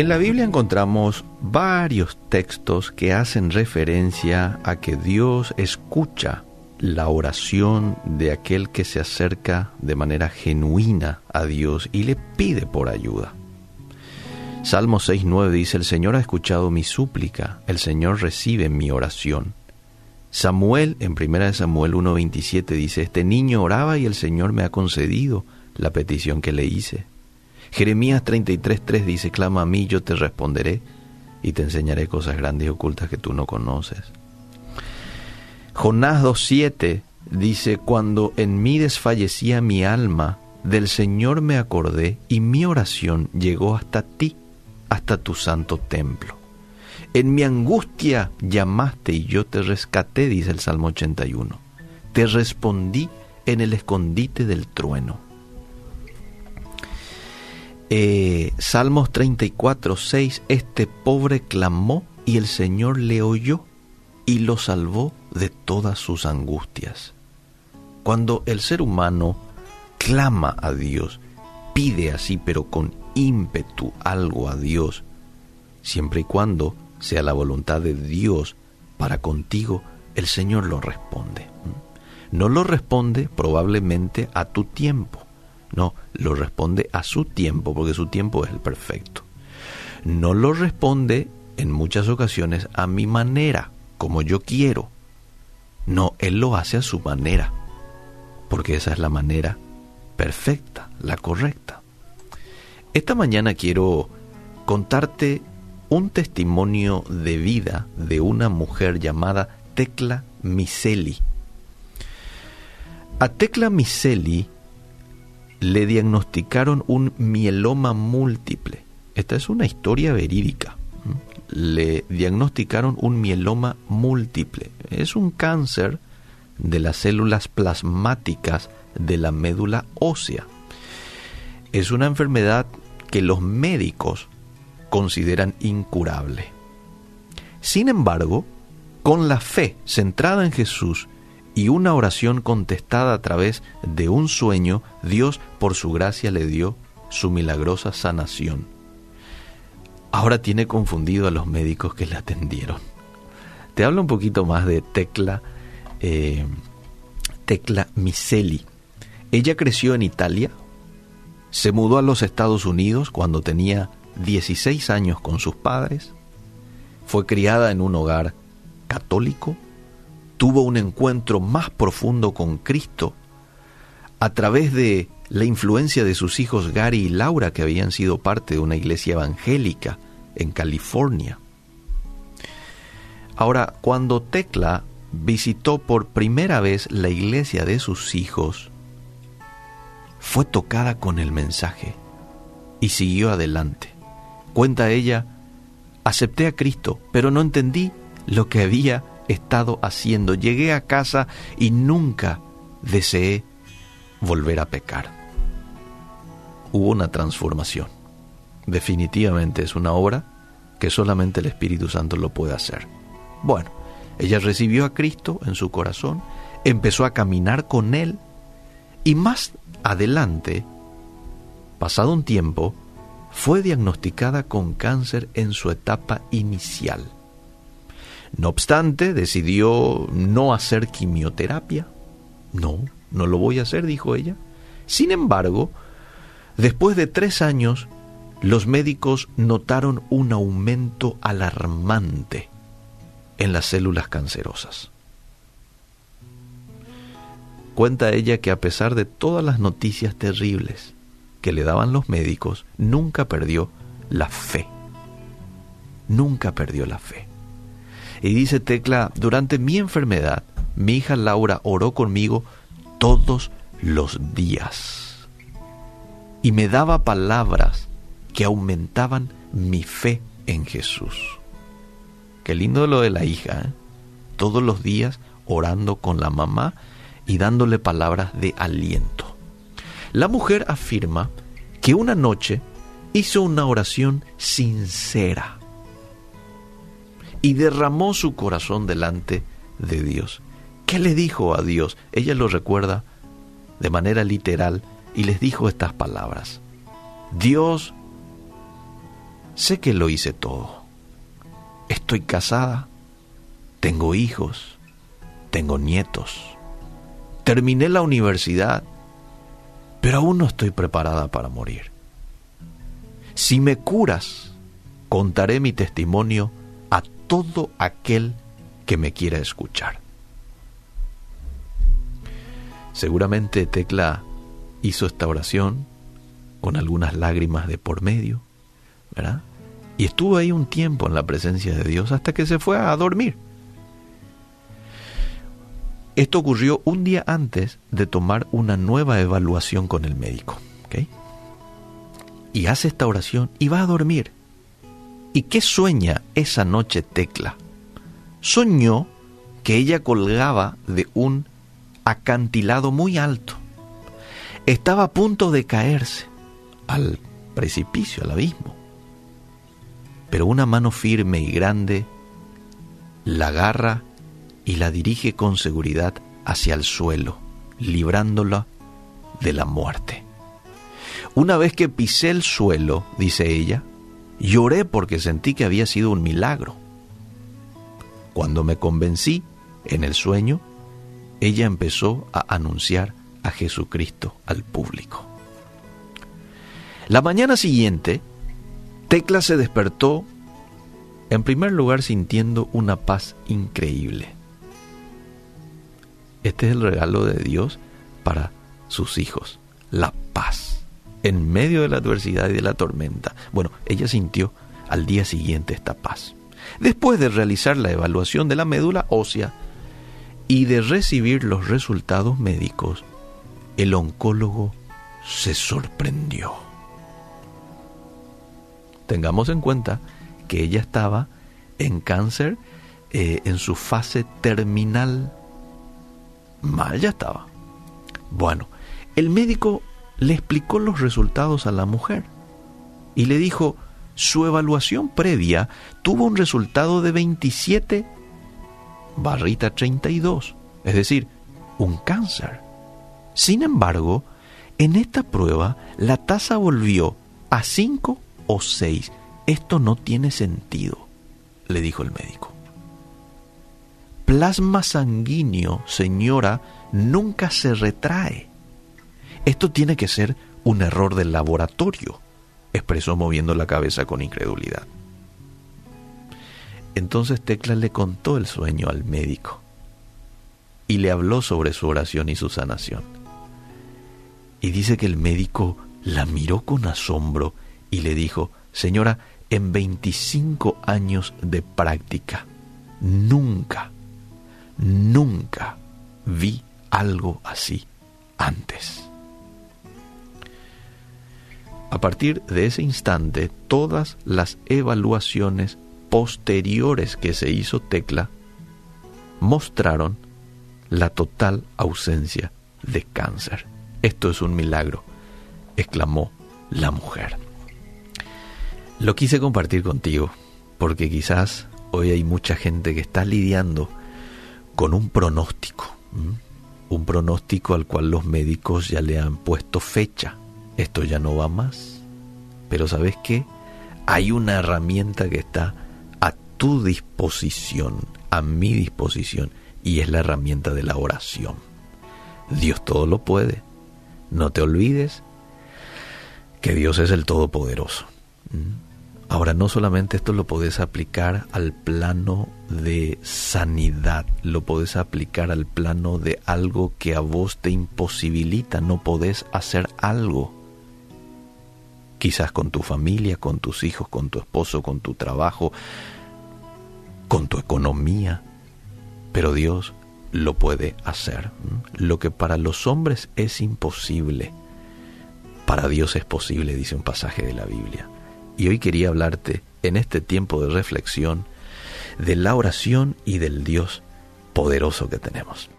En la Biblia encontramos varios textos que hacen referencia a que Dios escucha la oración de aquel que se acerca de manera genuina a Dios y le pide por ayuda. Salmo 6.9 dice, el Señor ha escuchado mi súplica, el Señor recibe mi oración. Samuel, en 1 Samuel 1.27 dice, este niño oraba y el Señor me ha concedido la petición que le hice. Jeremías 33.3 dice, clama a mí, yo te responderé y te enseñaré cosas grandes y ocultas que tú no conoces. Jonás 2.7 dice, cuando en mí desfallecía mi alma, del Señor me acordé y mi oración llegó hasta ti, hasta tu santo templo. En mi angustia llamaste y yo te rescaté, dice el Salmo 81. Te respondí en el escondite del trueno. Eh, Salmos 34, 6, este pobre clamó y el Señor le oyó y lo salvó de todas sus angustias. Cuando el ser humano clama a Dios, pide así, pero con ímpetu algo a Dios, siempre y cuando sea la voluntad de Dios para contigo, el Señor lo responde. No lo responde probablemente a tu tiempo, no, lo responde a su tiempo, porque su tiempo es el perfecto. No lo responde en muchas ocasiones a mi manera, como yo quiero. No, Él lo hace a su manera, porque esa es la manera perfecta, la correcta. Esta mañana quiero contarte un testimonio de vida de una mujer llamada Tecla Miseli. A Tecla Miseli le diagnosticaron un mieloma múltiple. Esta es una historia verídica. Le diagnosticaron un mieloma múltiple. Es un cáncer de las células plasmáticas de la médula ósea. Es una enfermedad que los médicos consideran incurable. Sin embargo, con la fe centrada en Jesús y una oración contestada a través de un sueño, Dios por su gracia le dio su milagrosa sanación. Ahora tiene confundido a los médicos que le atendieron. Te hablo un poquito más de Tecla, eh, Tecla Miseli. Ella creció en Italia, se mudó a los Estados Unidos cuando tenía 16 años con sus padres, fue criada en un hogar católico, tuvo un encuentro más profundo con Cristo a través de la influencia de sus hijos Gary y Laura, que habían sido parte de una iglesia evangélica en California. Ahora, cuando Tecla visitó por primera vez la iglesia de sus hijos, fue tocada con el mensaje y siguió adelante. Cuenta ella, acepté a Cristo, pero no entendí lo que había estado haciendo. Llegué a casa y nunca deseé volver a pecar. Hubo una transformación. Definitivamente es una obra que solamente el Espíritu Santo lo puede hacer. Bueno, ella recibió a Cristo en su corazón, empezó a caminar con Él y más adelante, pasado un tiempo, fue diagnosticada con cáncer en su etapa inicial. No obstante, decidió no hacer quimioterapia. No, no lo voy a hacer, dijo ella. Sin embargo, después de tres años, los médicos notaron un aumento alarmante en las células cancerosas. Cuenta ella que a pesar de todas las noticias terribles que le daban los médicos, nunca perdió la fe. Nunca perdió la fe. Y dice Tecla, durante mi enfermedad, mi hija Laura oró conmigo todos los días. Y me daba palabras que aumentaban mi fe en Jesús. Qué lindo lo de la hija, ¿eh? todos los días orando con la mamá y dándole palabras de aliento. La mujer afirma que una noche hizo una oración sincera y derramó su corazón delante de Dios. ¿Qué le dijo a Dios? Ella lo recuerda de manera literal y les dijo estas palabras. Dios, sé que lo hice todo. Estoy casada, tengo hijos, tengo nietos, terminé la universidad, pero aún no estoy preparada para morir. Si me curas, contaré mi testimonio todo aquel que me quiera escuchar. Seguramente Tecla hizo esta oración con algunas lágrimas de por medio, ¿verdad? Y estuvo ahí un tiempo en la presencia de Dios hasta que se fue a dormir. Esto ocurrió un día antes de tomar una nueva evaluación con el médico. Y hace esta oración y va a dormir. ¿Y qué sueña esa noche Tecla? Soñó que ella colgaba de un acantilado muy alto. Estaba a punto de caerse al precipicio, al abismo. Pero una mano firme y grande la agarra y la dirige con seguridad hacia el suelo, librándola de la muerte. Una vez que pisé el suelo, dice ella, lloré porque sentí que había sido un milagro. Cuando me convencí en el sueño, ella empezó a anunciar a Jesucristo al público. La mañana siguiente, Tecla se despertó en primer lugar sintiendo una paz increíble. Este es el regalo de Dios para sus hijos, la paz, en medio de la adversidad y de la tormenta. Bueno, ella sintió al día siguiente esta paz. Después de realizar la evaluación de la médula ósea, y de recibir los resultados médicos, el oncólogo se sorprendió. Tengamos en cuenta que ella estaba en cáncer eh, en su fase terminal. Mal ya estaba. Bueno, el médico le explicó los resultados a la mujer y le dijo, su evaluación previa tuvo un resultado de 27 barrita 32, es decir, un cáncer. Sin embargo, en esta prueba la tasa volvió a 5 o 6. Esto no tiene sentido, le dijo el médico. Plasma sanguíneo, señora, nunca se retrae. Esto tiene que ser un error del laboratorio, expresó moviendo la cabeza con incredulidad. Entonces Tecla le contó el sueño al médico y le habló sobre su oración y su sanación. Y dice que el médico la miró con asombro y le dijo, Señora, en 25 años de práctica, nunca, nunca vi algo así antes. A partir de ese instante, todas las evaluaciones posteriores que se hizo Tecla mostraron la total ausencia de cáncer. Esto es un milagro, exclamó la mujer. Lo quise compartir contigo porque quizás hoy hay mucha gente que está lidiando con un pronóstico, un pronóstico al cual los médicos ya le han puesto fecha. Esto ya no va más. Pero ¿sabes qué? Hay una herramienta que está tu disposición, a mi disposición, y es la herramienta de la oración. Dios todo lo puede. No te olvides que Dios es el Todopoderoso. ¿Mm? Ahora, no solamente esto lo podés aplicar al plano de sanidad, lo podés aplicar al plano de algo que a vos te imposibilita, no podés hacer algo. Quizás con tu familia, con tus hijos, con tu esposo, con tu trabajo, con tu economía, pero Dios lo puede hacer. Lo que para los hombres es imposible, para Dios es posible, dice un pasaje de la Biblia. Y hoy quería hablarte en este tiempo de reflexión de la oración y del Dios poderoso que tenemos.